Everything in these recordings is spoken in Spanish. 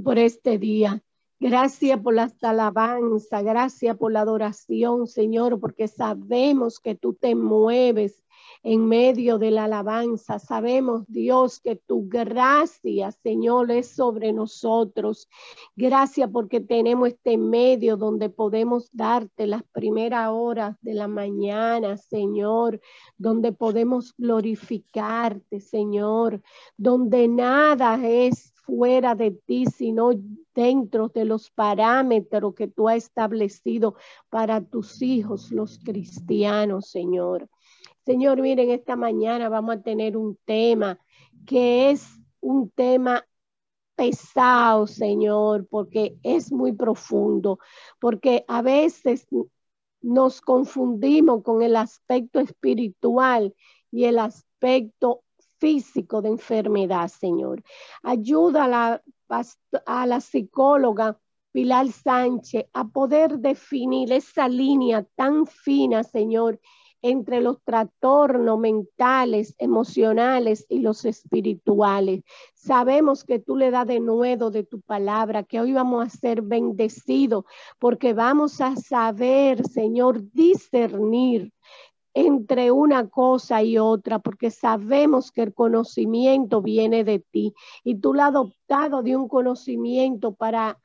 Por este día. Gracias por la alabanza, gracias por la adoración, Señor, porque sabemos que tú te mueves en medio de la alabanza. Sabemos, Dios, que tu gracia, Señor, es sobre nosotros. Gracias porque tenemos este medio donde podemos darte las primeras horas de la mañana, Señor, donde podemos glorificarte, Señor, donde nada es fuera de ti, sino dentro de los parámetros que tú has establecido para tus hijos, los cristianos, Señor. Señor, miren, esta mañana vamos a tener un tema que es un tema pesado, Señor, porque es muy profundo, porque a veces nos confundimos con el aspecto espiritual y el aspecto físico de enfermedad, Señor. Ayuda a la, a la psicóloga Pilar Sánchez a poder definir esa línea tan fina, Señor, entre los trastornos mentales, emocionales y los espirituales. Sabemos que tú le das de nuevo de tu palabra, que hoy vamos a ser bendecidos porque vamos a saber, Señor, discernir entre una cosa y otra, porque sabemos que el conocimiento viene de ti y tú lo has adoptado de un conocimiento para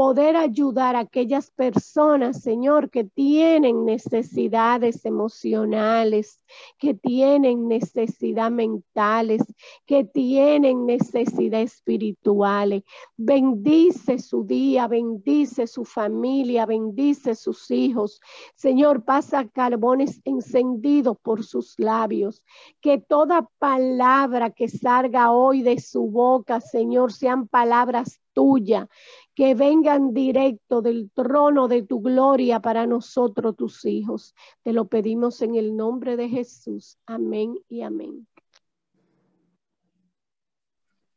poder ayudar a aquellas personas, Señor, que tienen necesidades emocionales, que tienen necesidades mentales, que tienen necesidades espirituales. Bendice su día, bendice su familia, bendice sus hijos. Señor, pasa carbones encendidos por sus labios. Que toda palabra que salga hoy de su boca, Señor, sean palabras tuyas que vengan directo del trono de tu gloria para nosotros, tus hijos. Te lo pedimos en el nombre de Jesús. Amén y amén.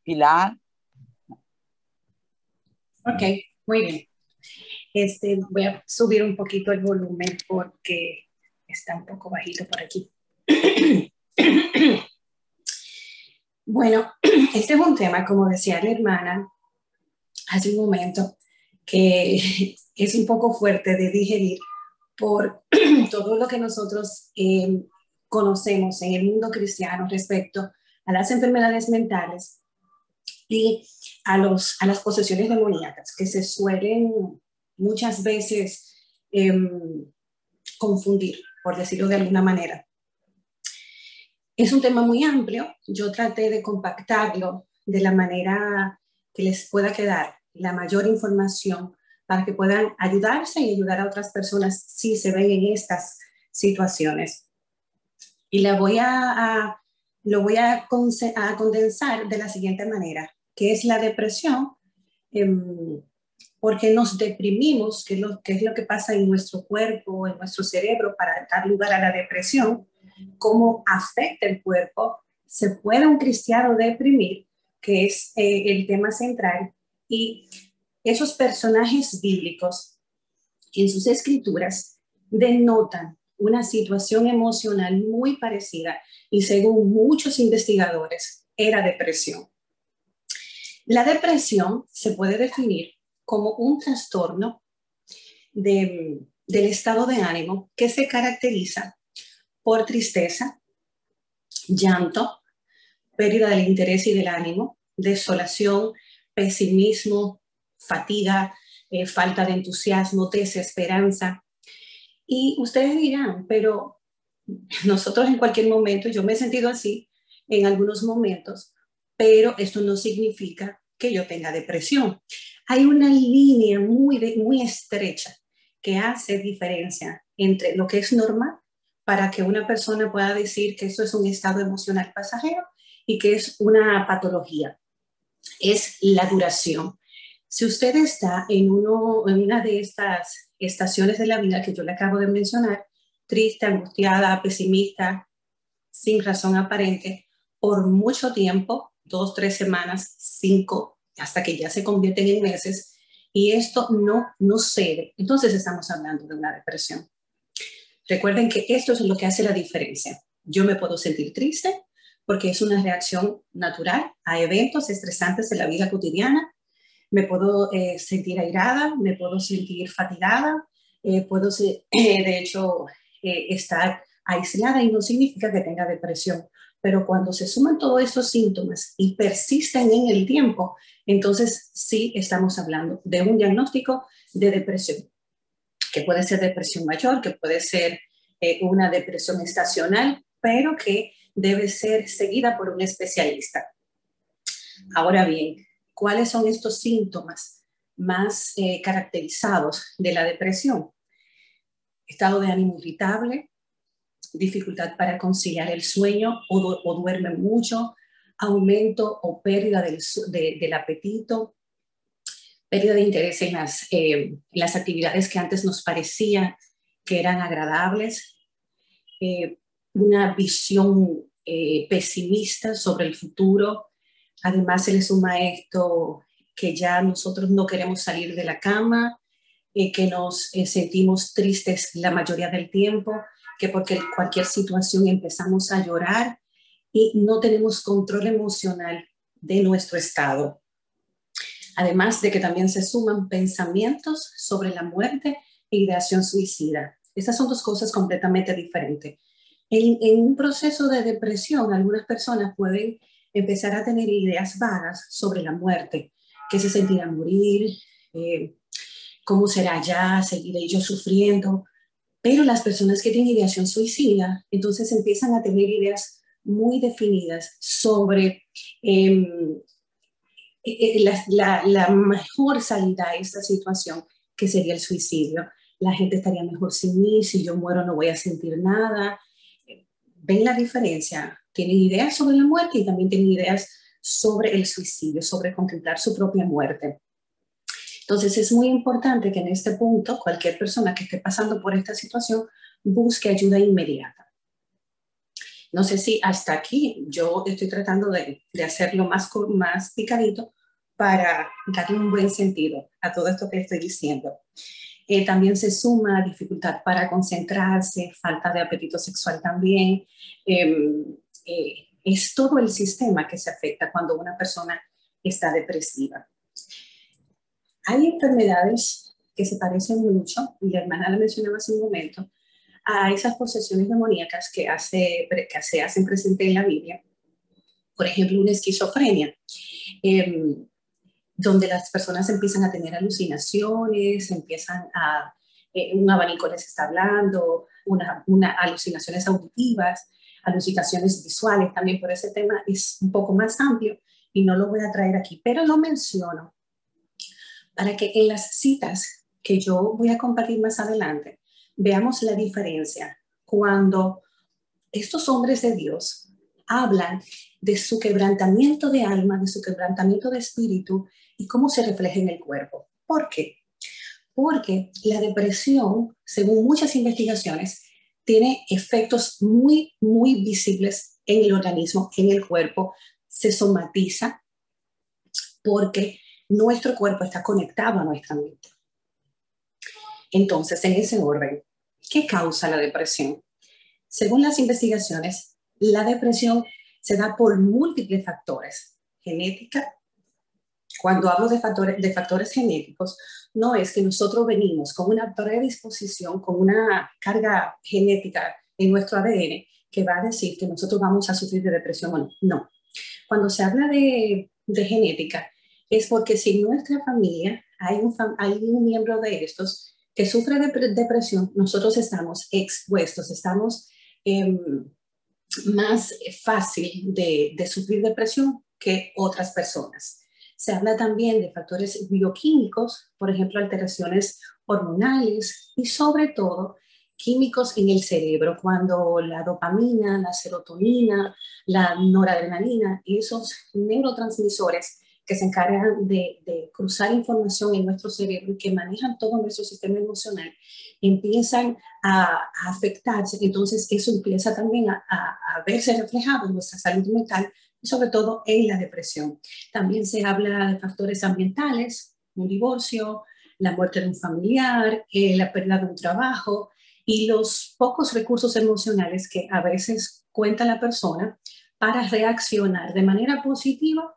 Pilar. Ok, muy bien. Este, voy a subir un poquito el volumen porque está un poco bajito por aquí. bueno, este es un tema, como decía la hermana, hace un momento que es un poco fuerte de digerir por todo lo que nosotros eh, conocemos en el mundo cristiano respecto a las enfermedades mentales y a, los, a las posesiones demoníacas que se suelen muchas veces em, confundir, por decirlo de alguna manera. Es un tema muy amplio, yo traté de compactarlo de la manera que les pueda quedar la mayor información para que puedan ayudarse y ayudar a otras personas si se ven en estas situaciones. Y la voy a, lo voy a, condensar de la siguiente manera, que es la depresión, em, porque nos deprimimos, que, lo, que es lo que pasa en nuestro cuerpo, en nuestro cerebro para dar lugar a la depresión, cómo afecta el cuerpo, se puede un cristiano deprimir que es eh, el tema central. Y esos personajes bíblicos en sus escrituras denotan una situación emocional muy parecida y según muchos investigadores era depresión. La depresión se puede definir como un trastorno del estado de ánimo que se caracteriza por tristeza, llanto, pérdida del interés y del ánimo, desolación, pesimismo, fatiga, eh, falta de entusiasmo, desesperanza. Y ustedes dirán, pero nosotros en cualquier momento, yo me he sentido así en algunos momentos, pero esto no significa que yo tenga depresión. Hay una línea muy, muy estrecha que hace diferencia entre lo que es normal para que una persona pueda decir que eso es un estado emocional pasajero y que es una patología. Es la duración. Si usted está en, una de estas estaciones de la vida que yo le acabo de mencionar, triste, angustiada, pesimista, sin razón aparente, por mucho tiempo, dos, tres semanas, cinco, hasta que ya se convierten en meses, y esto no, no cede, entonces estamos hablando de una depresión. Recuerden que esto es lo que hace la diferencia. Yo me puedo sentir triste, porque es una reacción natural a eventos estresantes de la vida cotidiana. me puedo eh, sentir airada, me puedo sentir fatigada, eh, puedo, de hecho, estar aislada y no significa que tenga depresión. Pero cuando se suman todos estos síntomas y persisten en el tiempo, entonces sí estamos hablando de un diagnóstico de depresión, que puede ser depresión mayor, que puede ser una depresión estacional, pero que debe ser seguida por un especialista. Ahora bien, ¿cuáles son estos síntomas más eh, caracterizados de la depresión? Estado de ánimo irritable, dificultad para conciliar el sueño o, duerme mucho, aumento o pérdida del, apetito, pérdida de interés en las, eh, actividades que antes nos parecían que eran agradables, eh, una visión pesimista sobre el futuro, Además, se le suma esto que ya nosotros no queremos salir de la cama, eh, que nos eh, sentimos tristes la mayoría del tiempo, que porque cualquier situación empezamos a llorar y no tenemos control emocional de nuestro estado. Además de que también se suman pensamientos sobre la muerte e ideación suicida. Estas son dos cosas completamente diferentes. En, en un proceso de depresión, algunas personas pueden empezar a tener ideas vagas sobre la muerte, qué se sentirá morir, eh, cómo será ya, seguiré yo sufriendo. Pero las personas que tienen ideación suicida, entonces empiezan a tener ideas muy definidas sobre em, e, e, la, la, mejor salida a esta situación, que sería el suicidio. La gente estaría mejor sin mí, si yo muero no voy a sentir nada. ¿Ven la diferencia? tienen ideas sobre la muerte y también tienen ideas sobre el suicidio, sobre contemplar su propia muerte. Entonces es muy importante que en este punto cualquier persona que esté pasando por esta situación busque ayuda inmediata. No sé si hasta aquí yo estoy tratando de, hacerlo más, más picadito para darle un buen sentido a todo esto que estoy diciendo. Eh, también se suma dificultad para concentrarse, falta de apetito sexual también, em, eh, es todo el sistema que se afecta cuando una persona está depresiva. Hay enfermedades que se parecen mucho, y la hermana la mencionaba hace un momento, a esas posesiones demoníacas que, hace, que se hacen presente en la Biblia. Por ejemplo, una esquizofrenia, em, donde las personas empiezan a tener alucinaciones, empiezan a, eh, un abanico les está hablando, una, alucinaciones auditivas, alucinaciones visuales también, por ese tema es un poco más amplio y no lo voy a traer aquí, pero lo menciono para que en las citas que yo voy a compartir más adelante veamos la diferencia cuando estos hombres de Dios hablan de su quebrantamiento de alma, de su quebrantamiento de espíritu y cómo se refleja en el cuerpo. ¿Por qué? Porque la depresión, según muchas investigaciones, tiene efectos muy, muy visibles en el organismo, en el cuerpo, se somatiza porque nuestro cuerpo está conectado a nuestra mente. Entonces, en ese orden, ¿qué causa la depresión? Según las investigaciones, la depresión se da por múltiples factores, genética, cuando hablo de factores, de factores genéticos, no es que nosotros venimos con una predisposición, con una carga genética en nuestro ADN que va a decir que nosotros vamos a sufrir de depresión o no. No. Cuando se habla de, de genética, es porque si en nuestra familia hay un, hay un miembro de estos que sufre de depresión, nosotros estamos expuestos, estamos eh, más fácil de, de sufrir depresión que otras personas. Se habla también de factores bioquímicos, por ejemplo, alteraciones hormonales y sobre todo químicos en el cerebro, cuando la dopamina, la serotonina, la noradrenalina y esos neurotransmisores que se encargan de, cruzar información en nuestro cerebro y que manejan todo nuestro sistema emocional, empiezan a, afectarse. Entonces eso empieza también a, a, verse reflejado en nuestra salud mental sobre todo en la depresión. También se habla de factores ambientales, un divorcio, la muerte de un familiar, eh, la pérdida de un trabajo y los pocos recursos emocionales que a veces cuenta la persona para reaccionar de manera positiva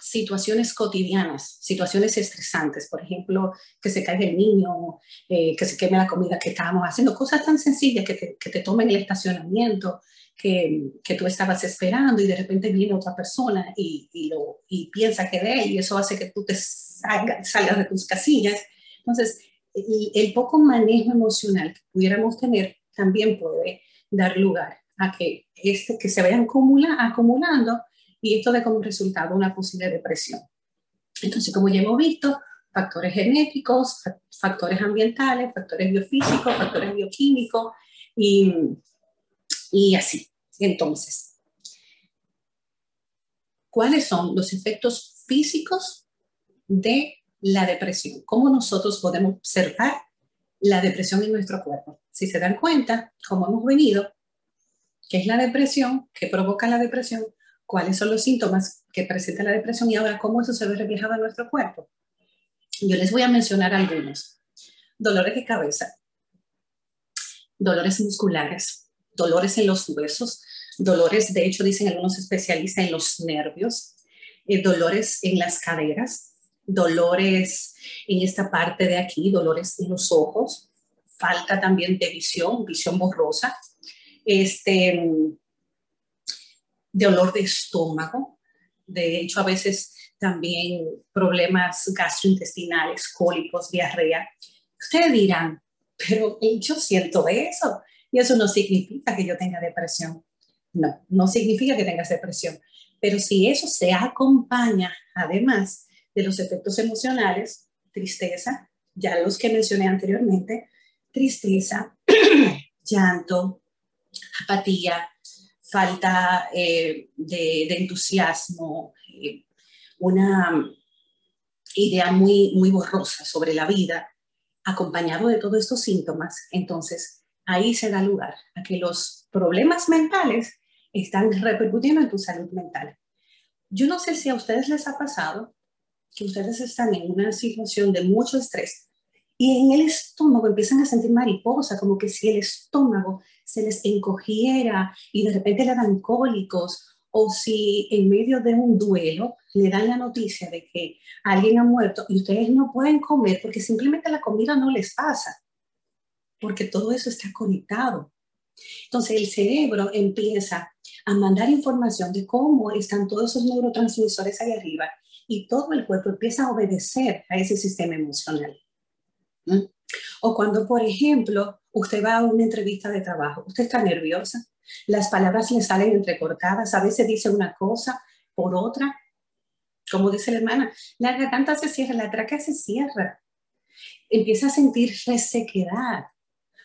situaciones cotidianas, situaciones estresantes, por ejemplo, que se caiga el niño, eh, que se queme la comida que estábamos haciendo, cosas tan sencillas que te, que te tomen el estacionamiento, que, que, tú estabas esperando y de repente viene otra persona y, y, lo, y piensa que de él y eso hace que tú te salgas de tus casillas. Entonces, el, el poco manejo emocional que pudiéramos tener también puede dar lugar a que, este, que se vayan acumula, acumulando y esto da como resultado una posible depresión. Entonces, como ya hemos visto, factores genéticos, factores ambientales, factores biofísicos, factores bioquímicos y, y así. Entonces, ¿cuáles son los efectos físicos de la depresión? ¿Cómo nosotros podemos observar la depresión en nuestro cuerpo? Si se dan cuenta, como hemos venido, ¿qué es la depresión? ¿Qué provoca la depresión? Cuáles son los síntomas que presenta la depresión y ahora cómo eso se ve reflejado en nuestro cuerpo. Yo les voy a mencionar algunos. Dolores de cabeza, dolores musculares, dolores en los huesos, dolores, de hecho dicen algunos especialistas en los nervios, eh, dolores en las caderas, dolores en esta parte de aquí, dolores en los ojos, falta también de visión, visión borrosa, este, dolor de estómago, de hecho a veces también problemas gastrointestinales, cólicos, diarrea. Ustedes dirán, pero yo siento eso y eso no significa que yo tenga depresión. No, no significa que tengas depresión, pero si eso se acompaña además de los efectos emocionales, tristeza, ya los que mencioné anteriormente, tristeza, llanto, apatía, falta eh, de, entusiasmo, eh, una idea muy, muy borrosa sobre la vida, acompañado de todos estos síntomas, entonces ahí se da lugar a que los problemas mentales están repercutiendo en tu salud mental. Yo no sé si a ustedes les ha pasado que ustedes están en una situación de mucho estrés y en el estómago empiezan a sentir mariposa, como que si el estómago se les encogiera y de repente le dan cólicos, o si en medio de un duelo le dan la noticia de que alguien ha muerto y ustedes no pueden comer porque simplemente la comida no les pasa, porque todo eso está conectado. Entonces el cerebro empieza a mandar información de cómo están todos esos neurotransmisores ahí arriba y todo el cuerpo empieza a obedecer a ese sistema emocional. ¿Mm? O cuando, por ejemplo, usted va a una entrevista de trabajo, usted está nerviosa, las palabras le salen entrecortadas, a veces dice una cosa por otra, como dice la hermana, la garganta se cierra, la tráquea se cierra, empieza a sentir resequedad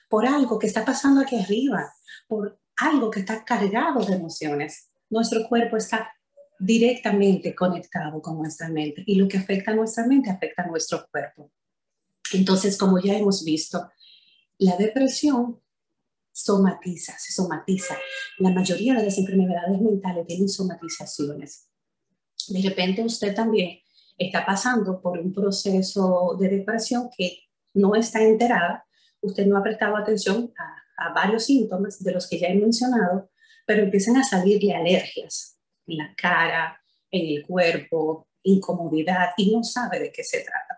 por algo que está pasando aquí arriba, por algo que está cargado de emociones. Nuestro cuerpo está directamente conectado con nuestra mente y lo que afecta a nuestra mente afecta a nuestro cuerpo. Entonces, como ya hemos visto, la depresión somatiza, se somatiza. La mayoría de las enfermedades mentales tienen somatizaciones. De repente usted también está pasando por un proceso de depresión que no está enterada, usted no ha prestado atención a, a varios síntomas de los que ya he mencionado, pero empiezan a salirle alergias en la cara, en el cuerpo, incomodidad y no sabe de qué se trata.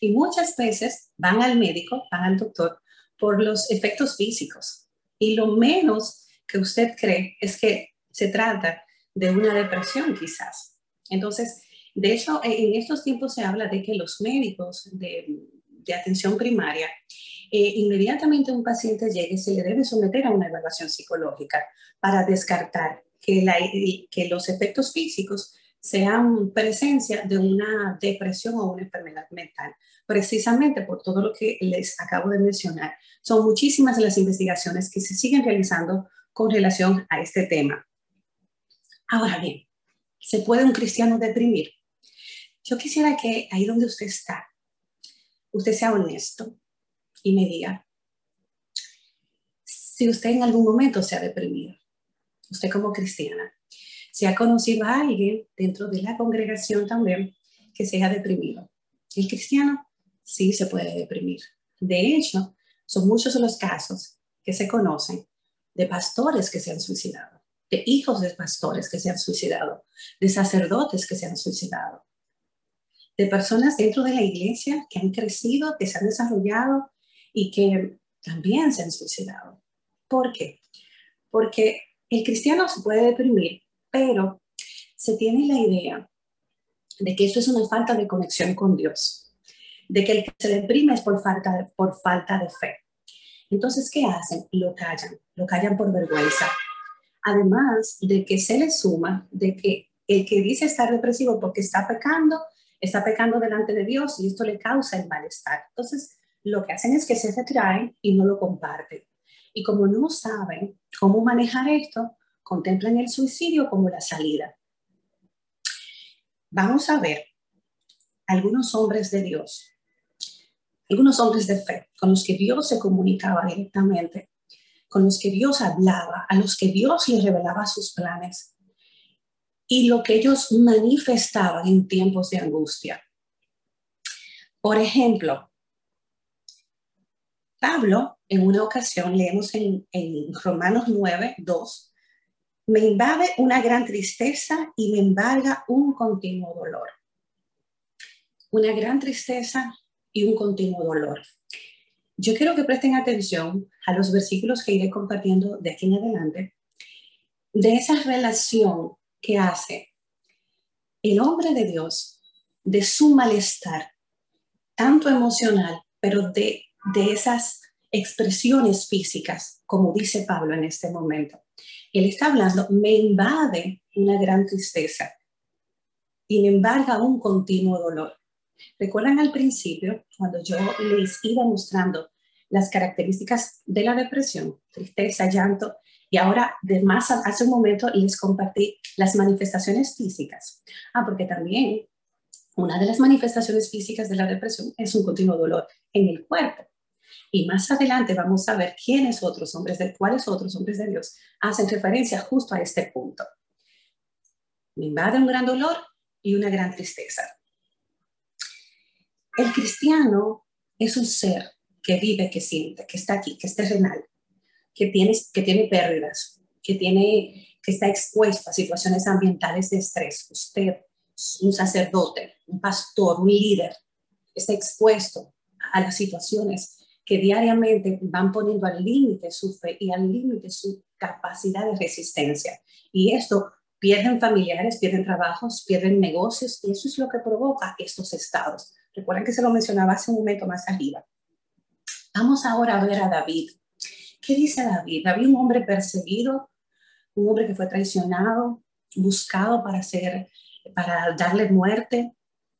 Y muchas veces van al médico, van al doctor por los efectos físicos. Y lo menos que usted cree es que se trata de una depresión quizás. Entonces, de hecho, en estos tiempos se habla de que los médicos de, atención primaria, eh, inmediatamente un paciente llegue, se le debe someter a una evaluación psicológica para descartar que, que los efectos físicos sean presencia de una depresión o una enfermedad mental, precisamente por todo lo que les acabo de mencionar. Son muchísimas las investigaciones que se siguen realizando con relación a este tema. Ahora bien, ¿se puede un cristiano deprimir? Yo quisiera que ahí donde usted está, usted sea honesto y me diga si usted en algún momento se ha deprimido, usted como cristiana, se ha conocido a alguien dentro de la congregación también que se ha deprimido. El cristiano sí se puede deprimir. De hecho, son muchos los casos que se conocen de pastores que se han suicidado. de hijos de pastores que se han suicidado, de sacerdotes que se han suicidado, de personas dentro de la iglesia que han crecido, que se han desarrollado y que también se han suicidado. ¿Por qué? Porque el cristiano se puede deprimir, pero se tiene la idea de que esto es una falta de conexión con Dios, de que el que se deprime es por falta de, por falta de fe. Entonces, ¿qué hacen? Lo callan, lo callan por vergüenza. Además de que se le suma de que el que dice estar depresivo porque está pecando, está pecando delante de Dios y esto le causa el malestar. Entonces, lo que hacen es que se retraen y no lo comparten. Y como no saben cómo manejar esto, contemplan el suicidio como la salida. Vamos a ver algunos hombres de Dios, algunos hombres de fe con los que Dios se comunicaba directamente, con los que Dios hablaba, a los que Dios les revelaba sus planes y lo que ellos manifestaban en tiempos de angustia. Por ejemplo, Pablo, en una ocasión, leemos en, Romanos 9, 2, me invade una gran tristeza y me embarga un continuo dolor. Una gran tristeza y un continuo dolor. Yo quiero que presten atención a los versículos que iré compartiendo de aquí en adelante, de esa relación que hace el hombre de Dios de su malestar, tanto emocional, pero de de esas expresiones físicas, como dice Pablo en este momento. Él está hablando, me invade una gran tristeza y me embarga un continuo dolor. ¿Recuerdan al principio, cuando yo les iba mostrando las características de la depresión, tristeza, llanto, y ahora de más hace un momento les compartí las manifestaciones físicas? Ah, porque también una de las manifestaciones físicas de la depresión es un continuo dolor en el cuerpo. Y más adelante vamos a ver quiénes otros hombres de cuáles otros hombres de Dios hacen referencia justo a este punto. Me invade un gran dolor y una gran tristeza. El cristiano es un ser que vive, que siente, que está aquí, que es terrenal, que tiene, que tiene pérdidas, que, tiene, que está expuesto a situaciones ambientales de estrés. Usted, un sacerdote, un pastor, un líder, está expuesto a las situaciones que diariamente van poniendo al límite su fe y al límite su capacidad de resistencia. Y esto pierden familiares, pierden trabajos, pierden negocios y eso es lo que provoca estos estados. Recuerden que se lo mencionaba hace un momento más arriba. Vamos ahora a ver a David. ¿Qué dice David? David, un hombre perseguido, un hombre que fue traicionado, buscado para hacer, para darle muerte,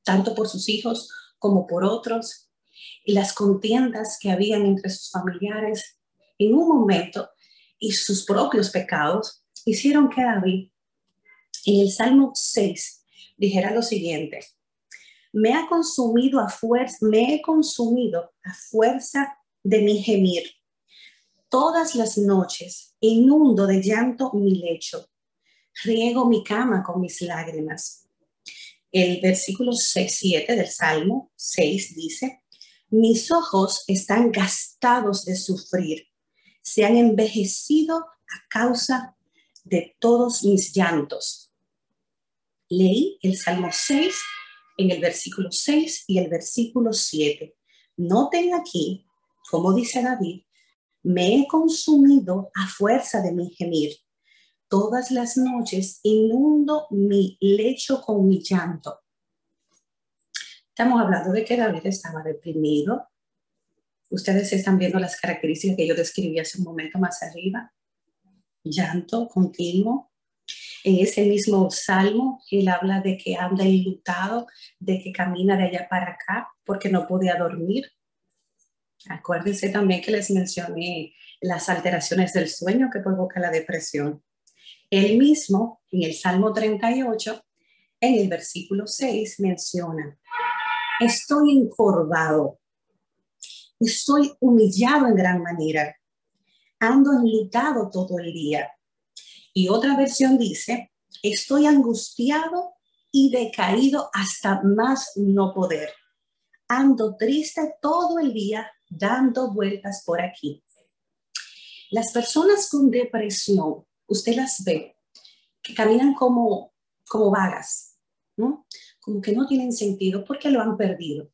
tanto por sus hijos como por otros, y las contiendas que habían entre sus familiares en un momento y sus propios pecados hicieron que David en el Salmo 6 dijera lo siguiente, me ha consumido a fuerza, me he consumido a fuerza de mi gemir. Todas las noches inundo de llanto mi lecho, riego mi cama con mis lágrimas. El versículo 6, 7 del Salmo 6 dice, mis ojos están gastados de sufrir, se han envejecido a causa de todos mis llantos. Leí el Salmo 6 en el versículo 6 y el versículo 7. Noten aquí, como dice David, me he consumido a fuerza de mi gemir. Todas las noches inundo mi lecho con mi llanto. Estamos hablando de que David estaba deprimido. Ustedes están viendo las características que yo describí hace un momento más arriba. Llanto continuo. En ese mismo salmo, él habla de que anda enlutado, de que camina de allá para acá porque no podía dormir. Acuérdense también que les mencioné las alteraciones del sueño que provoca la depresión. Él mismo, en el Salmo 38, en el versículo 6, menciona, estoy encorvado, estoy humillado en gran manera, ando enlutado todo el día. Y otra versión dice, estoy angustiado y decaído hasta más no poder. Ando triste todo el día dando vueltas por aquí. Las personas con depresión, usted las ve que caminan como, como vagas, ¿no? Como que no tienen sentido porque lo han perdido.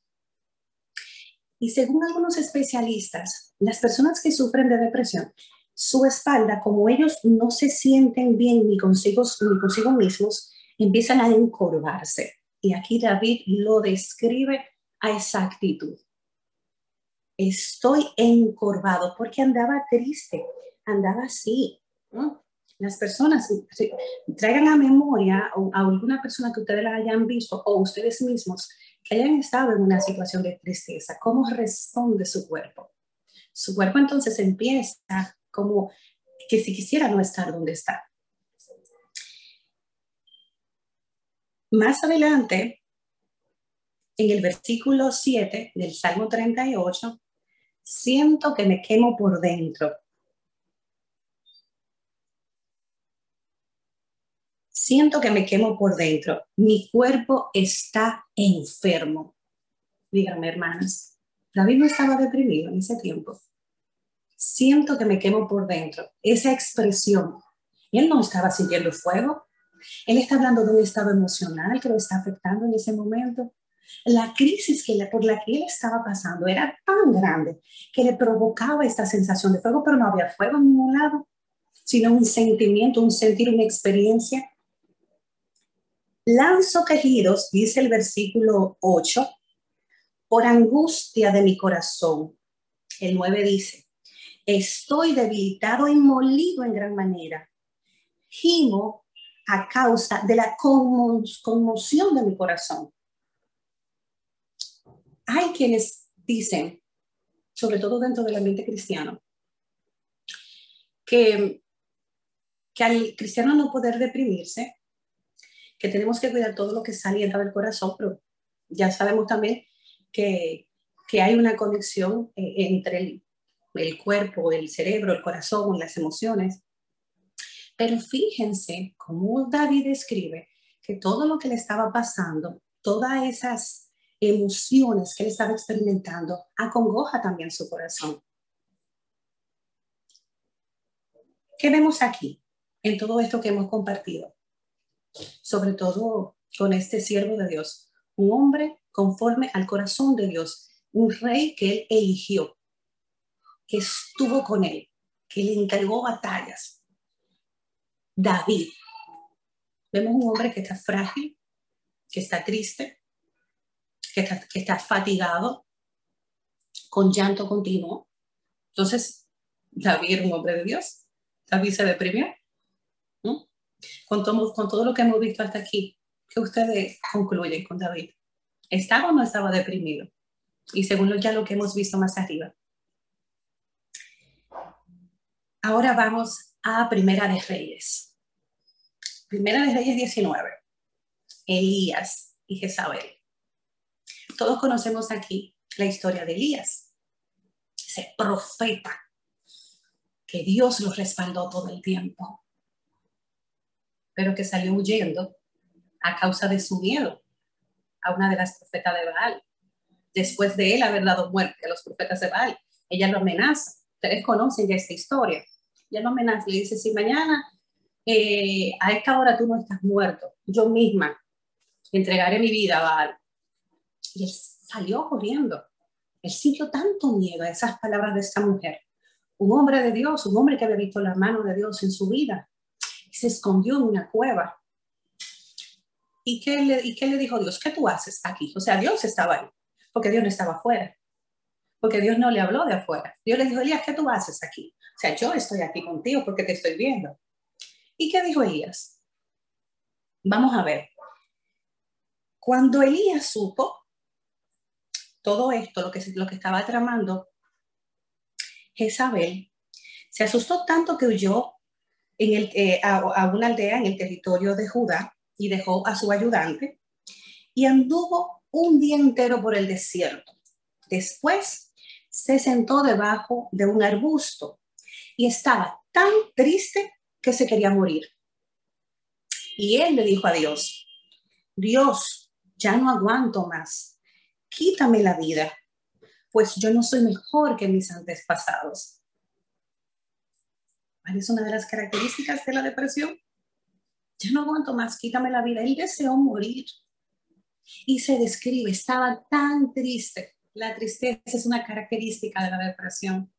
Y según algunos especialistas, las personas que sufren de depresión, su espalda, como ellos no se sienten bien ni consigo, ni consigo mismos, empiezan a encorvarse. Y aquí David lo describe a exactitud. Estoy encorvado porque andaba triste, andaba así. Las personas traigan a memoria a alguna persona que ustedes la hayan visto o ustedes mismos que hayan estado en una situación de tristeza, cómo responde su cuerpo. Su cuerpo entonces empieza como que si quisiera no estar donde está. Más adelante, en el versículo 7 del Salmo 38, siento que me quemo por dentro. Siento que me quemo por dentro. Mi cuerpo está enfermo. Díganme, hermanas, David no estaba deprimido en ese tiempo. Siento que me quemo por dentro. Esa expresión. Él no estaba sintiendo fuego. Él está hablando de un estado emocional que lo está afectando en ese momento. La crisis que por la que él estaba pasando era tan grande que le provocaba esta sensación de fuego, pero no había fuego en ningún lado, sino un sentimiento, un sentir, una experiencia Lanzo quejidos, dice el versículo 8, por angustia de mi corazón. El 9 dice, estoy debilitado y molido en gran manera. Gimo a causa de la conmoción de mi corazón. Hay quienes dicen, sobre todo dentro del ambiente cristiano, que, que al cristiano no poder deprimirse, que tenemos que cuidar todo lo que sale y del corazón, pero ya sabemos también que, que hay una conexión eh, entre el, el cuerpo, el cerebro, el corazón, las emociones. Pero fíjense cómo David escribe que todo lo que le estaba pasando, todas esas emociones que él estaba experimentando, acongoja también su corazón. ¿Qué vemos aquí en todo esto que hemos compartido? Sobre todo con este siervo de Dios, un hombre conforme al corazón de Dios, un rey que él eligió, que estuvo con él, que le encargó batallas. David. Vemos un hombre que está frágil, que está triste, que está, que está fatigado, con llanto continuo. Entonces, David era un hombre de Dios. David se deprimió con todo, lo que hemos visto hasta aquí, ¿qué ustedes concluyen con David? ¿Estaba o no estaba deprimido? Y según ya lo que hemos visto más arriba. Ahora vamos a Primera de Reyes. Primera de Reyes 19. Elías y Jezabel. Todos conocemos aquí la historia de Elías, ese profeta que Dios lo respaldó todo el tiempo pero que salió huyendo a causa de su miedo a una de las profetas de Baal. Después de él haber dado muerte a los profetas de Baal, ella lo amenaza. Ustedes conocen ya esta historia. Ella lo amenaza, le dice, si mañana eh, a esta hora tú no estás muerto, yo misma entregaré mi vida a Baal. Y él salió corriendo. Él sintió tanto miedo a esas palabras de esta mujer. Un hombre de Dios, un hombre que había visto la mano de Dios en su vida, se escondió en una cueva. ¿Y qué, le, ¿Y qué le dijo Dios? ¿Qué tú haces aquí? O sea, Dios estaba ahí, porque Dios no estaba afuera, porque Dios no le habló de afuera. Dios le dijo, Elías, ¿qué tú haces aquí? O sea, yo estoy aquí contigo porque te estoy viendo. ¿Y qué dijo Elías? Vamos a ver. Cuando Elías supo todo esto, lo que, lo que estaba tramando, Jezabel se asustó tanto que huyó en el, eh, a, una aldea en el territorio de Judá y dejó a su ayudante y anduvo un día entero por el desierto. Después se sentó debajo de un arbusto y estaba tan triste que se quería morir. Y él le dijo a Dios, Dios, ya no aguanto más, quítame la vida, pues yo no soy mejor que mis antepasados. ¿Cuál es una de las características de la depresión? ya no aguanto más, quítame la vida. Él deseó morir. Y se describe, estaba tan triste. La tristeza es una característica de la depresión.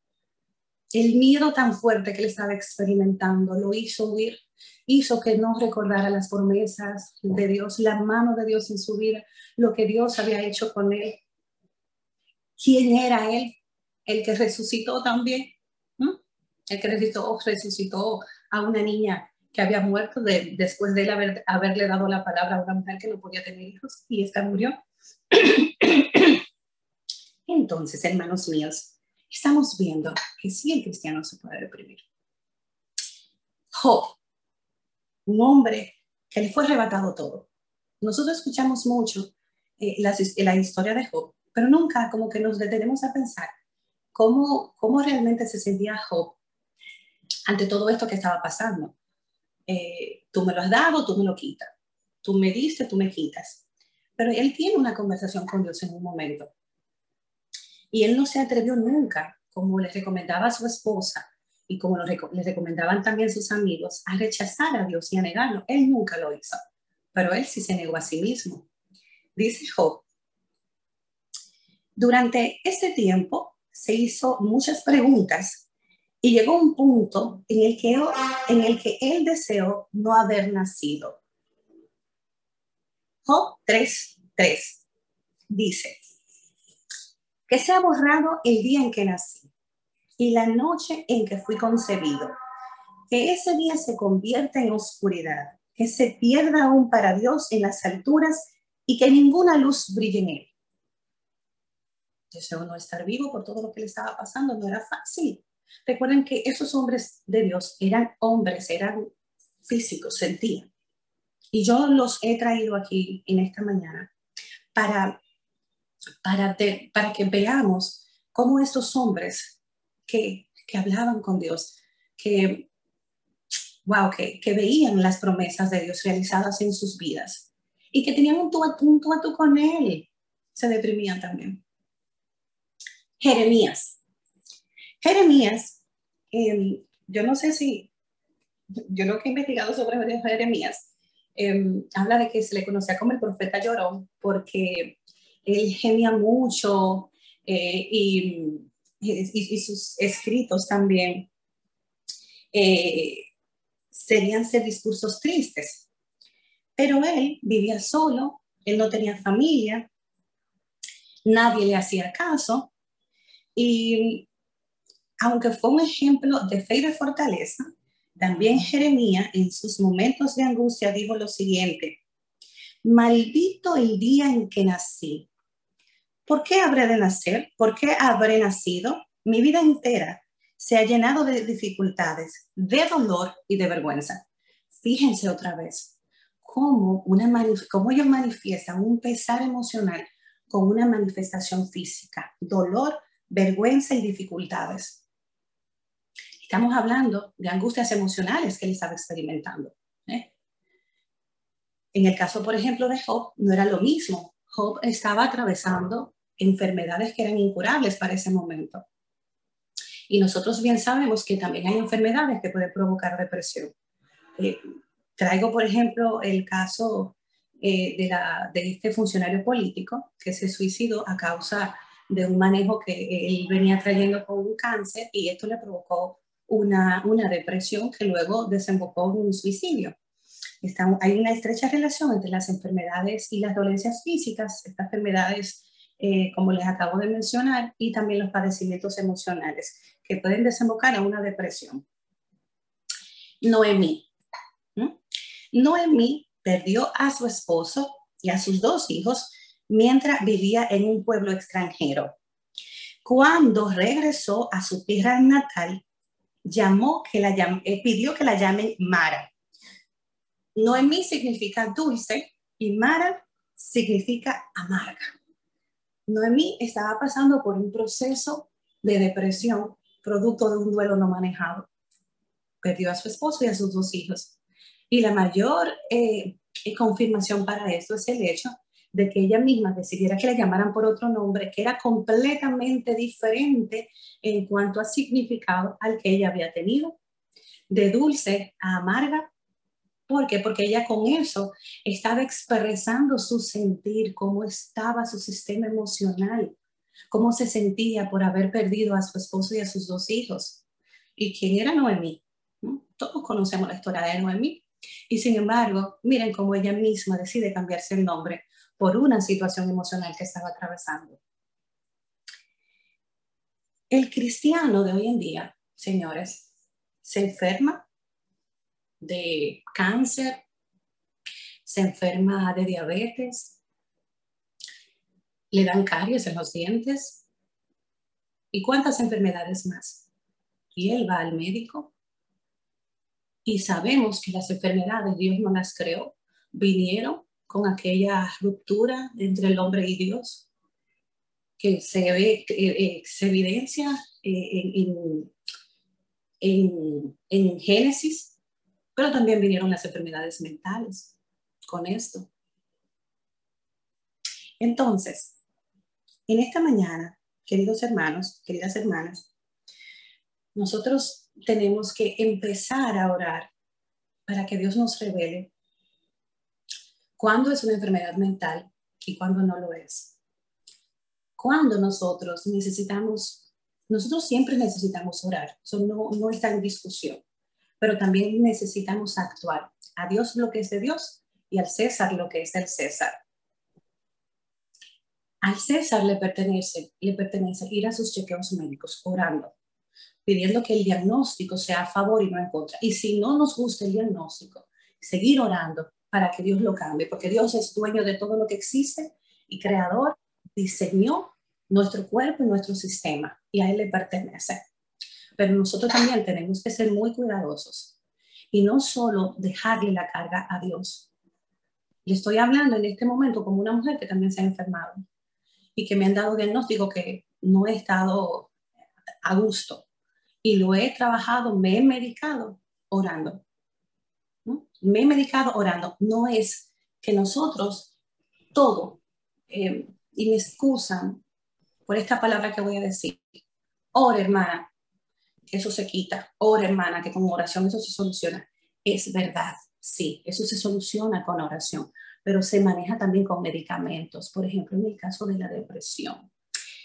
El miedo tan fuerte que él estaba experimentando lo hizo huir, hizo que no recordara las promesas de Dios, la mano de Dios en su vida, lo que Dios había hecho con él. ¿Quién era él? El que resucitó también. El que resucitó, resucitó a una niña que había muerto después de él haber, haberle dado la palabra a una mujer que no podía tener hijos y esta murió. Entonces, hermanos míos, estamos viendo que sí el cristiano se puede deprimir. Job, un hombre que le fue arrebatado todo. Nosotros escuchamos mucho eh, la, la, historia de Job, pero nunca como que nos detenemos a pensar cómo, cómo realmente se sentía Job ante todo esto que estaba pasando. Eh, tú me lo has dado, tú me lo quitas. Tú me diste, tú me quitas. Pero él tiene una conversación con Dios en un momento. Y él no se atrevió nunca, como le recomendaba a su esposa y como le recomendaban también sus amigos, a rechazar a Dios y a negarlo. Él nunca lo hizo. Pero él sí se negó a sí mismo. Dice Job, durante este tiempo se hizo muchas preguntas y llegó un punto en el que, en el que él deseó no haber nacido. Job 3.3 dice, que se ha borrado el día en que nací y la noche en que fui concebido, que ese día se convierta en oscuridad, que se pierda aún para Dios en las alturas y que ninguna luz brille en él. Deseo no estar vivo por todo lo que le estaba pasando, no era fácil. Recuerden que esos hombres de Dios eran hombres, eran físicos, sentían. Y yo los he traído aquí en esta mañana para, para, para que veamos cómo estos hombres que, que hablaban con Dios, que, wow, que, que, veían las promesas de Dios realizadas en sus vidas y que tenían un tú a tú, con Él, se deprimían también. Jeremías Jeremías, em, yo no sé si, yo lo que he investigado sobre Jeremías, em, habla de que se le conocía como el profeta llorón porque él gemía mucho eh, y, sus escritos también eh, serían ser discursos tristes. Pero él vivía solo, él no tenía familia, nadie le hacía caso y aunque fue un ejemplo de fe y de fortaleza, también Jeremías en sus momentos de angustia dijo lo siguiente, maldito el día en que nací. ¿Por qué habré de nacer? ¿Por qué habré nacido? Mi vida entera se ha llenado de dificultades, de dolor y de vergüenza. Fíjense otra vez cómo, una cómo ellos manifiestan un pesar emocional con una manifestación física, dolor, vergüenza y dificultades. Estamos hablando de angustias emocionales que él estaba experimentando. ¿eh? En el caso, por ejemplo, de Job, no era lo mismo. Job estaba atravesando enfermedades que eran incurables para ese momento. Y nosotros bien sabemos que también hay enfermedades que pueden provocar depresión. Eh, traigo, por ejemplo, el caso eh, de, la, de este funcionario político que se suicidó a causa de un manejo que él venía trayendo con un cáncer y esto le provocó una, una depresión que luego desembocó en un suicidio. hay una estrecha relación entre las enfermedades y las dolencias físicas, estas enfermedades, eh, como les acabo de mencionar, y también los padecimientos emocionales que pueden desembocar en una depresión. Noemí. Noemí perdió a su esposo y a sus dos hijos mientras vivía en un pueblo extranjero. Cuando regresó a su tierra natal, llamó que la eh, pidió que la llamen Mara. Noemí significa dulce y Mara significa amarga. Noemí estaba pasando por un proceso de depresión producto de un duelo no manejado. Perdió a su esposo y a sus dos hijos. Y la mayor eh, confirmación para esto es el hecho de que ella misma decidiera que la llamaran por otro nombre que era completamente diferente en cuanto a significado al que ella había tenido. De dulce a amarga, ¿Por qué? Porque ella con eso estaba expresando su sentir, cómo estaba su sistema emocional, cómo se sentía por haber perdido a su esposo y a sus dos hijos. ¿Y quién era Noemí? Todos conocemos la historia de Noemí. Y sin embargo, miren cómo ella misma decide cambiarse el nombre por una situación emocional que estaba atravesando. El cristiano de hoy en día, señores, se enferma de cáncer, se enferma de diabetes, le dan caries en los dientes y cuántas enfermedades más. Y él va al médico y sabemos que las enfermedades Dios no las creó, vinieron con aquella ruptura entre el hombre y Dios que se ve, eh, se evidencia eh, en, en, en Génesis, pero también vinieron las enfermedades mentales con esto. Entonces, en esta mañana, queridos hermanos, queridas hermanas, nosotros tenemos que empezar a orar para que Dios nos revele cuándo es una enfermedad mental y cuándo no lo es. Cuando nosotros necesitamos, nosotros siempre necesitamos orar, eso no, no está en discusión, pero también necesitamos actuar. A Dios lo que es de Dios y al César lo que es del César. Al César le pertenece, le pertenece ir a sus chequeos médicos orando, pidiendo que el diagnóstico sea a favor y no en contra. Y si no nos gusta el diagnóstico, seguir orando para que Dios lo cambie, porque Dios es dueño de todo lo que existe y creador, diseñó nuestro cuerpo y nuestro sistema y a Él le pertenece. Pero nosotros también tenemos que ser muy cuidadosos y no solo dejarle la carga a Dios. Le estoy hablando en este momento como una mujer que también se ha enfermado y que me han dado diagnóstico que no he estado a gusto y lo he trabajado, me he medicado orando me he medicado orando. No es que nosotros todo, eh, y me excusan por esta palabra que voy a decir, ora hermana, eso se quita, ora hermana, que con oración eso se soluciona. Es verdad, sí, eso se soluciona con oración, pero se maneja también con medicamentos. Por ejemplo, en el caso de la depresión,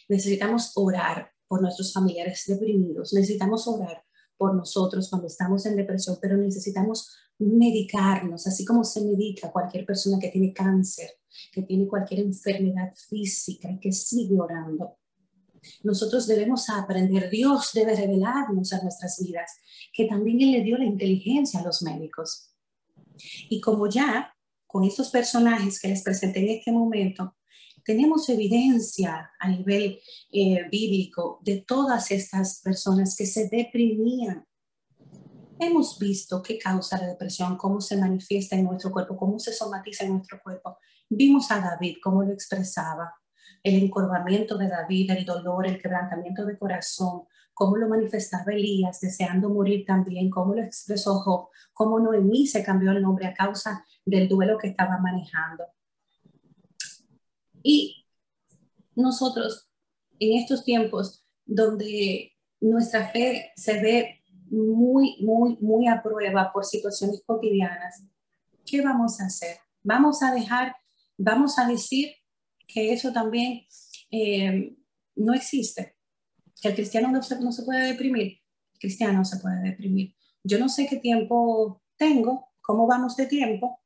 necesitamos orar por nuestros familiares deprimidos, necesitamos orar por nosotros cuando estamos en depresión, pero necesitamos medicarnos, así como se medica cualquier persona que tiene cáncer, que tiene cualquier enfermedad física y que sigue orando. Nosotros debemos aprender, Dios debe revelarnos a nuestras vidas, que también Él le dio la inteligencia a los médicos. Y como ya con estos personajes que les presenté en este momento, tenemos evidencia a nivel eh, bíblico de todas estas personas que se deprimían hemos visto qué causa la depresión, cómo se manifiesta en nuestro cuerpo, cómo se somatiza en nuestro cuerpo. Vimos a David, cómo lo expresaba, el encorvamiento de David, el dolor, el quebrantamiento de corazón, cómo lo manifestaba Elías, deseando morir también, cómo lo expresó Job, cómo Noemí se cambió el nombre a causa del duelo que estaba manejando. Y nosotros, en estos tiempos donde nuestra fe se ve muy, muy, muy a prueba por situaciones cotidianas, ¿qué vamos a hacer? Vamos a dejar, vamos a decir que eso también eh, no existe, que el cristiano no se, no se puede deprimir. El cristiano se puede deprimir. Yo no sé qué tiempo tengo, cómo vamos de tiempo.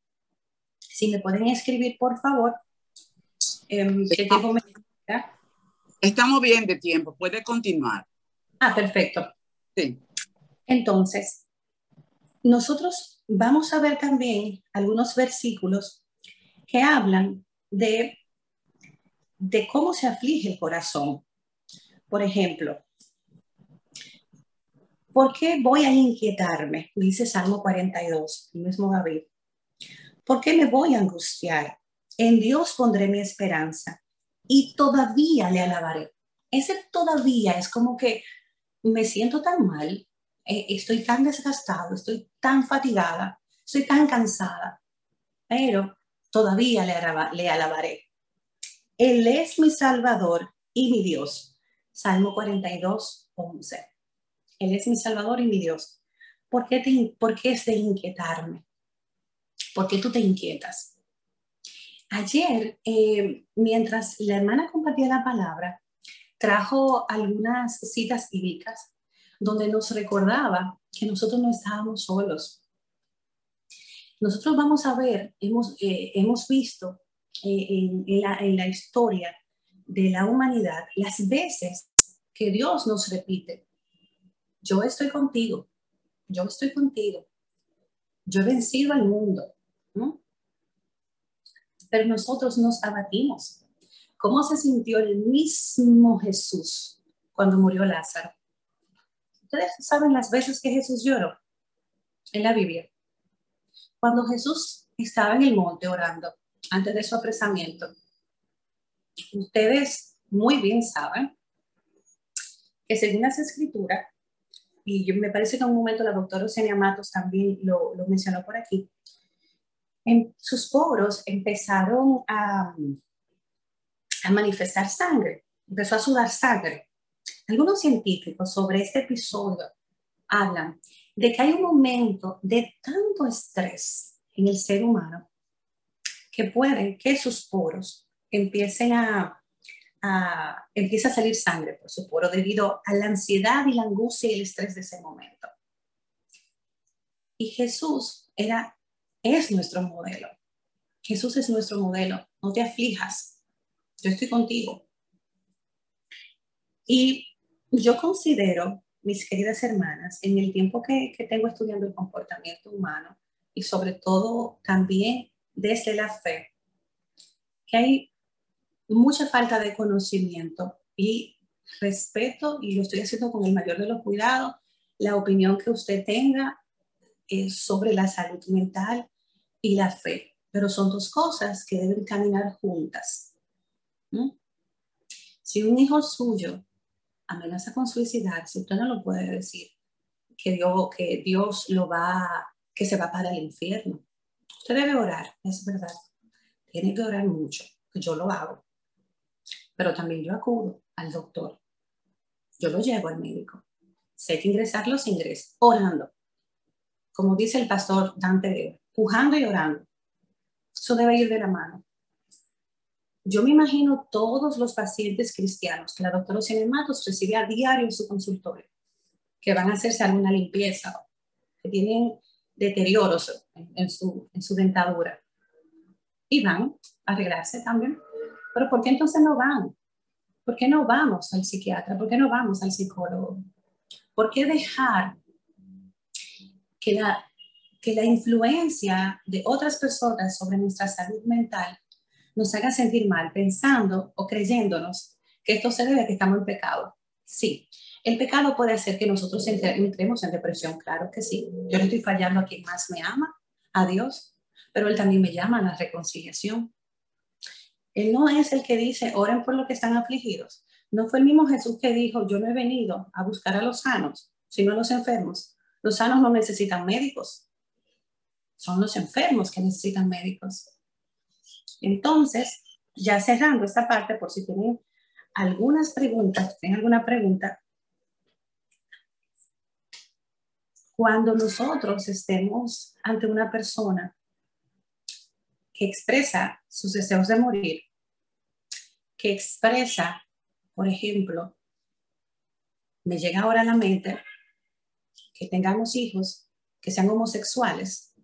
Si me pueden escribir, por favor. Em, ¿Qué tiempo me Estamos bien de tiempo, puede continuar. Ah, perfecto. Sí. Entonces, nosotros vamos a ver también algunos versículos que hablan de, de cómo se aflige el corazón. Por ejemplo, ¿por qué voy a inquietarme? Dice Salmo 42, el mismo David. ¿Por qué me voy a angustiar? En Dios pondré mi esperanza y todavía le alabaré. Ese todavía es como que me siento tan mal, eh, estoy tan desgastado, estoy tan fatigada, estoy tan cansada, pero todavía le, alabaré. Él es mi Salvador y mi Dios. Salmo 42, 11. Él es mi Salvador y mi Dios. ¿Por qué, te, ¿Por qué es de inquietarme? ¿Por qué tú te inquietas? Ayer, eh, mientras la hermana compartía la palabra, trajo algunas citas bíblicas donde nos recordaba que nosotros no estábamos solos. Nosotros vamos a ver, hemos, eh, hemos visto eh, en, la, en la historia de la humanidad las veces que Dios nos repite, yo estoy contigo, yo estoy contigo, yo he vencido al mundo. Pero nosotros nos abatimos. ¿Cómo se sintió el mismo Jesús cuando murió Lázaro? Ustedes saben las veces que Jesús lloró en la Biblia. Cuando Jesús estaba en el monte orando, antes de su apresamiento, ustedes muy bien saben que según las escrituras, y yo, me parece que en un momento la doctora Eugenia Matos también lo, mencionó por aquí, en sus poros empezaron a manifestar sangre, empezó a sudar sangre. Algunos científicos sobre este episodio hablan de que hay un momento de tanto estrés en el ser humano que puede que sus poros empiecen a, a, a salir sangre por su poro debido a la ansiedad y la angustia y el estrés de ese momento. Y Jesús era, es nuestro modelo. Jesús es nuestro modelo. No te aflijas. Yo estoy contigo. Y yo considero, mis queridas hermanas, en el tiempo que, que tengo estudiando el comportamiento humano y sobre todo también desde la fe, que hay mucha falta de conocimiento y respeto, y lo estoy haciendo con el mayor de los cuidados, la opinión que usted tenga eh, sobre la salud mental y la fe. Pero son dos cosas que deben caminar juntas. Si un hijo suyo amenaza con suicidarse, usted no lo puede decir que Dios, que Dios lo va, que se va para el infierno. Usted debe orar, es verdad. Tiene que orar mucho, yo lo hago pero también yo acudo al doctor. Yo lo llevo al médico. Sé que ingresarlo se ingresa, orando. Como dice el pastor Dante, pujando y orando. Eso debe ir de la mano. Yo me imagino todos los pacientes cristianos que la doctora Oceana Matos recibe a diario en su consultorio, que van a hacerse alguna limpieza, que tienen deterioros en, su, en su dentadura y van a arreglarse también pero ¿por qué entonces no van? ¿Por qué no vamos al psiquiatra? ¿Por qué no vamos al psicólogo? ¿Por qué dejar que la influencia de otras personas sobre nuestra salud mental nos haga sentir mal pensando o creyéndonos que esto se debe a que estamos en pecado? Sí, el pecado puede hacer que nosotros entremos en depresión, claro que sí. Yo le estoy fallando a quien más me ama, a Dios, pero Él también me llama a la reconciliación. Él no es el que dice, oren por los que están afligidos. No fue el mismo Jesús que dijo, yo no he venido a buscar a los sanos, sino a los enfermos. Los sanos no necesitan médicos. Son los enfermos que necesitan médicos. Entonces, ya cerrando esta parte, por si tienen algunas preguntas, tienen alguna pregunta, cuando nosotros estemos ante una persona que expresa sus deseos de morir, que expresa, por ejemplo, me llega ahora a la mente que tengamos hijos que sean homosexuales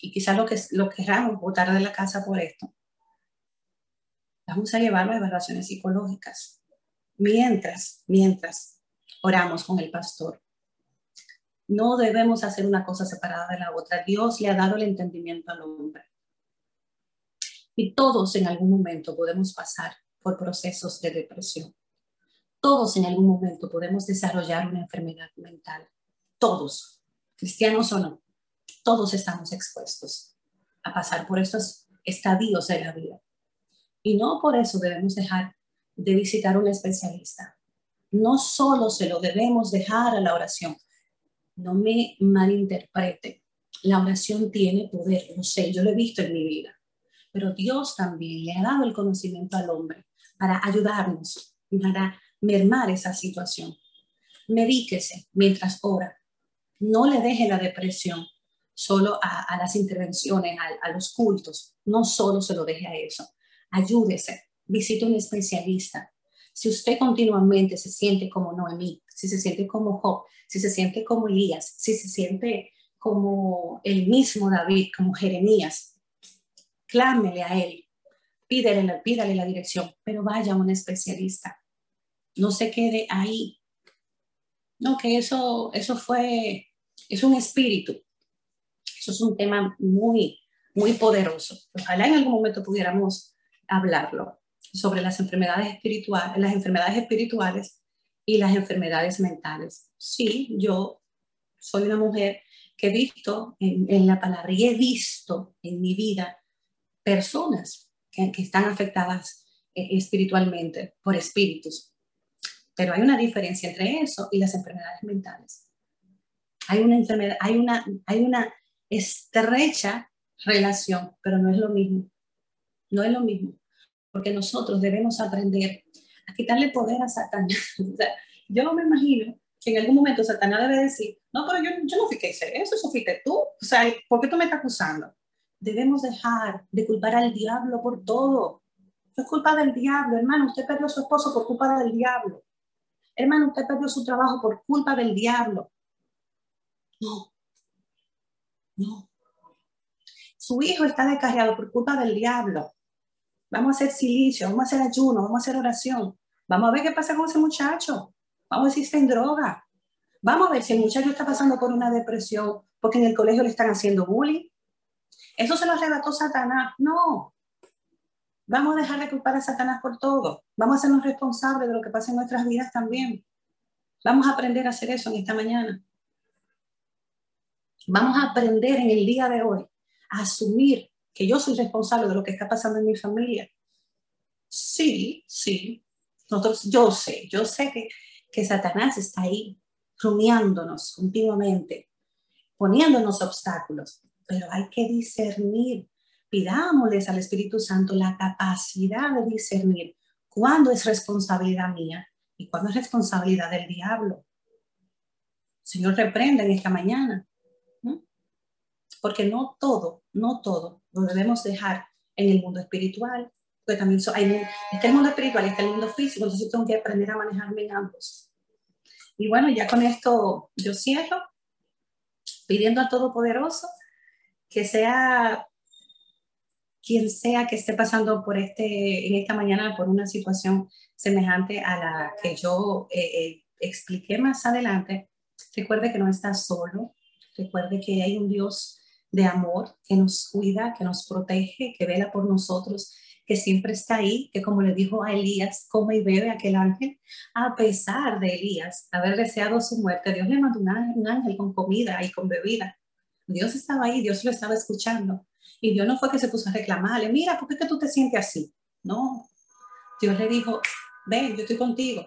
y quizás lo que lo queramos votar de la casa por esto. Vamos a llevarlo a evaluaciones psicológicas mientras, mientras oramos con el pastor. No debemos hacer una cosa separada de la otra. Dios le ha dado el entendimiento al hombre. Y todos en algún momento podemos pasar por procesos de depresión. Todos en algún momento podemos desarrollar una enfermedad mental. Todos, cristianos o no, todos estamos expuestos a pasar por estos estadios de la vida. Y no por eso debemos dejar de visitar un especialista. No solo se lo debemos dejar a la oración. No me malinterprete. La oración tiene poder, lo sé, yo lo he visto en mi vida pero Dios también le ha dado el conocimiento al hombre para ayudarnos, para mermar esa situación. Medíquese mientras ora. No le deje la depresión solo a, las intervenciones, a, los cultos. No solo se lo deje a eso. Ayúdese, visite un especialista. Si usted continuamente se siente como Noemí, si se siente como Job, si se siente como Elías, si se siente como el mismo David, como Jeremías, clámele a él, pídele, pídale la dirección, pero vaya a un especialista. No se quede ahí. No, que eso, eso fue, es un espíritu. Eso es un tema muy, muy poderoso. Ojalá en algún momento pudiéramos hablarlo sobre las enfermedades espirituales, las enfermedades espirituales y las enfermedades mentales. Sí, yo soy una mujer que he visto en, en la palabra y he visto en mi vida personas que, que están afectadas eh, espiritualmente por espíritus. Pero hay una diferencia entre eso y las enfermedades mentales. Hay una enfermedad, hay una, hay una estrecha relación, pero no es lo mismo. No es lo mismo, porque nosotros debemos aprender a quitarle poder a Satanás. yo no me imagino que en algún momento Satanás debe decir, no, pero yo, no fui que hice eso, eso fuiste tú. O sea, ¿por qué tú me estás acusando? Debemos dejar de culpar al diablo por todo. es culpa del diablo, hermano. Usted perdió su esposo por culpa del diablo. Hermano, usted perdió su trabajo por culpa del diablo. No, no. Su hijo está descarriado por culpa del diablo. Vamos a hacer silicio, vamos a hacer ayuno, vamos a hacer oración. Vamos a ver qué pasa con ese muchacho. Vamos a ver si está en droga. Vamos a ver si el muchacho está pasando por una depresión porque en el colegio le están haciendo bullying. Eso se lo arrebató Satanás. No. Vamos a dejar de culpar a Satanás por todo. Vamos a hacernos responsables de lo que pasa en nuestras vidas también. Vamos a aprender a hacer eso en esta mañana. Vamos a aprender en el día de hoy a asumir que yo soy responsable de lo que está pasando en mi familia. Sí, sí. Nosotros, yo sé, yo sé que, que Satanás está ahí rumiándonos continuamente, poniéndonos obstáculos pero hay que discernir. Pidámosles al Espíritu Santo la capacidad de discernir cuándo es responsabilidad mía y cuándo es responsabilidad del diablo. Señor, reprenda en esta mañana. Porque no todo, no todo lo debemos dejar en el mundo espiritual. Porque también hay, está el mundo espiritual y está el mundo físico, entonces tengo que aprender a manejarme en ambos. Y bueno, ya con esto yo cierro, pidiendo al Todopoderoso que sea quien sea que esté pasando por este, en esta mañana por una situación semejante a la que yo eh, eh, expliqué más adelante, recuerde que no está solo, recuerde que hay un Dios de amor que nos cuida, que nos protege, que vela por nosotros, que siempre está ahí, que como le dijo a Elías, come y bebe aquel ángel, a pesar de Elías haber deseado su muerte, Dios le mandó un ángel con comida y con bebida Dios estaba ahí, Dios lo estaba escuchando. Y Dios no fue que se puso a reclamarle, mira, ¿por qué que tú te sientes así? No. Dios le dijo, ven, yo estoy contigo.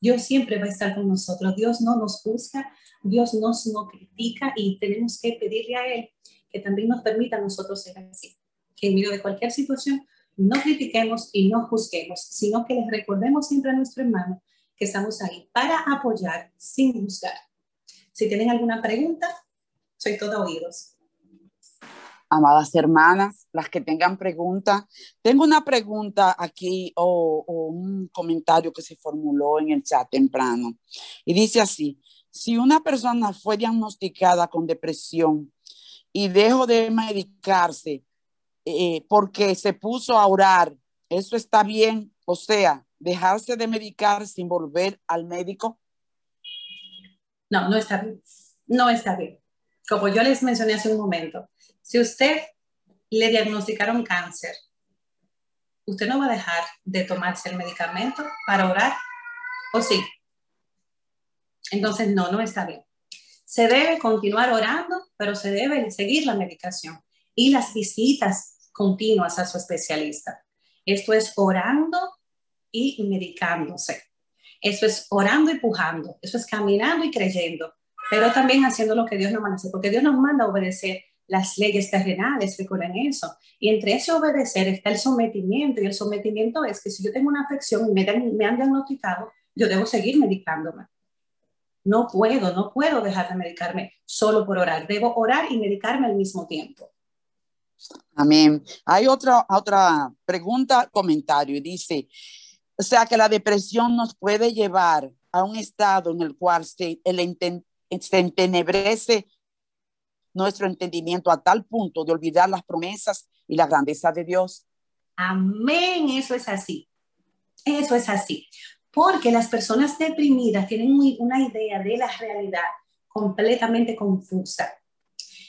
Dios siempre va a estar con nosotros. Dios no nos juzga, Dios nos no critica y tenemos que pedirle a Él que también nos permita a nosotros ser así. Que en medio de cualquier situación no critiquemos y no juzguemos, sino que les recordemos siempre a nuestro hermano que estamos ahí para apoyar sin juzgar. Si tienen alguna pregunta, soy todo oídos. Amadas hermanas, las que tengan preguntas, tengo una pregunta aquí o, un comentario que se formuló en el chat temprano y dice así, si una persona fue diagnosticada con depresión y dejó de medicarse eh, porque se puso a orar, ¿eso está bien? O sea, dejarse de medicar sin volver al médico. No, no está bien. No está bien como yo les mencioné hace un momento, si usted le diagnosticaron cáncer, usted no va a dejar de tomarse el medicamento para orar, ¿o sí? Entonces, no, no está bien. Se debe continuar orando, pero se debe seguir la medicación y las visitas continuas a su especialista. Esto es orando y medicándose. Eso es orando y pujando. Eso es caminando y creyendo pero también haciendo lo que Dios nos manda hacer, porque Dios nos manda a obedecer las leyes terrenales, recuerden eso. Y entre ese obedecer está el sometimiento, y el sometimiento es que si yo tengo una afección y me, me han diagnosticado, yo debo seguir medicándome. no puedo, no puedo dejar de medicarme solo por orar. Debo orar y medicarme al mismo tiempo. Amén. Hay otra, otra pregunta, comentario, y dice, o sea que la depresión nos puede llevar a un estado en el cual se, el se entenebrece nuestro entendimiento a tal punto de olvidar las promesas y la grandeza de Dios. Amén, eso es así. Eso es así. Porque las personas deprimidas tienen una idea de la realidad completamente confusa.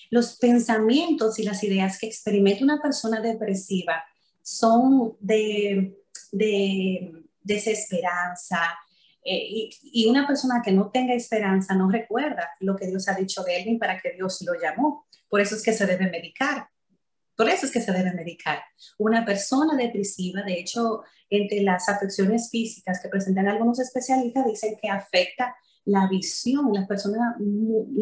Los pensamientos y las ideas que experimenta una persona depresiva son de, desesperanza, eh, y, una persona que no tenga esperanza no recuerda lo que Dios ha dicho de él para que Dios lo llamó. Por eso es que se debe medicar. Por eso es que se debe medicar. Una persona depresiva, de hecho, entre las afecciones físicas que presentan algunos especialistas, dicen que afecta la visión. Las personas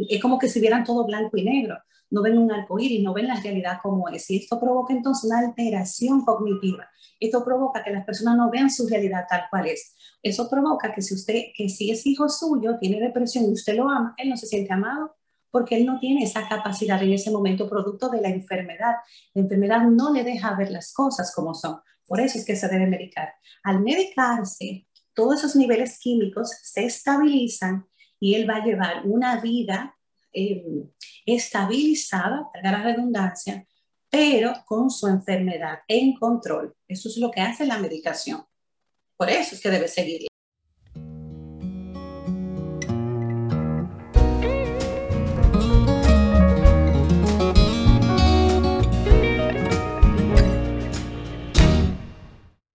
es como que si vieran todo blanco y negro no ven un arco iris, no ven la realidad como es. Y esto provoca entonces una alteración cognitiva. Esto provoca que las personas no vean su realidad tal cual es. Eso provoca que si usted, que si es hijo suyo, tiene depresión y usted lo ama, él no se siente amado porque él no tiene esa capacidad en ese momento producto de la enfermedad. La enfermedad no le deja ver las cosas como son. Por eso es que se debe medicar. Al medicarse, todos esos niveles químicos se estabilizan y él va a llevar una vida eh, estabilizada, para la redundancia, pero con su enfermedad en control. Eso es lo que hace la medicación. Por eso es que debe seguir